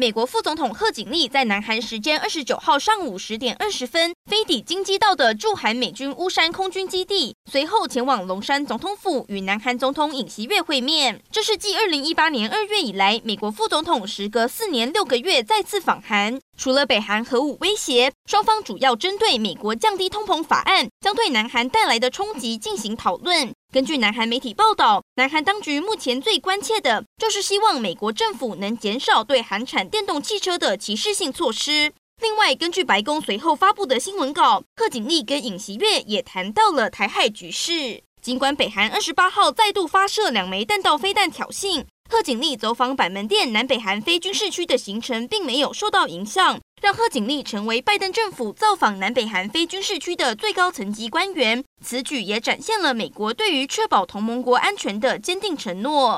美国副总统贺锦丽在南韩时间二十九号上午十点二十分飞抵京畿道的驻韩美军乌山空军基地，随后前往龙山总统府与南韩总统尹锡悦会面。这是继二零一八年二月以来，美国副总统时隔四年六个月再次访韩。除了北韩核武威胁，双方主要针对美国降低通膨法案将对南韩带来的冲击进行讨论。根据南韩媒体报道，南韩当局目前最关切的就是希望美国政府能减少对韩产电动汽车的歧视性措施。另外，根据白宫随后发布的新闻稿，贺锦丽跟尹锡悦也谈到了台海局势。尽管北韩二十八号再度发射两枚弹道飞弹挑衅，贺锦丽走访板门店南北韩非军事区的行程并没有受到影响。让贺锦丽成为拜登政府造访南北韩非军事区的最高层级官员，此举也展现了美国对于确保同盟国安全的坚定承诺。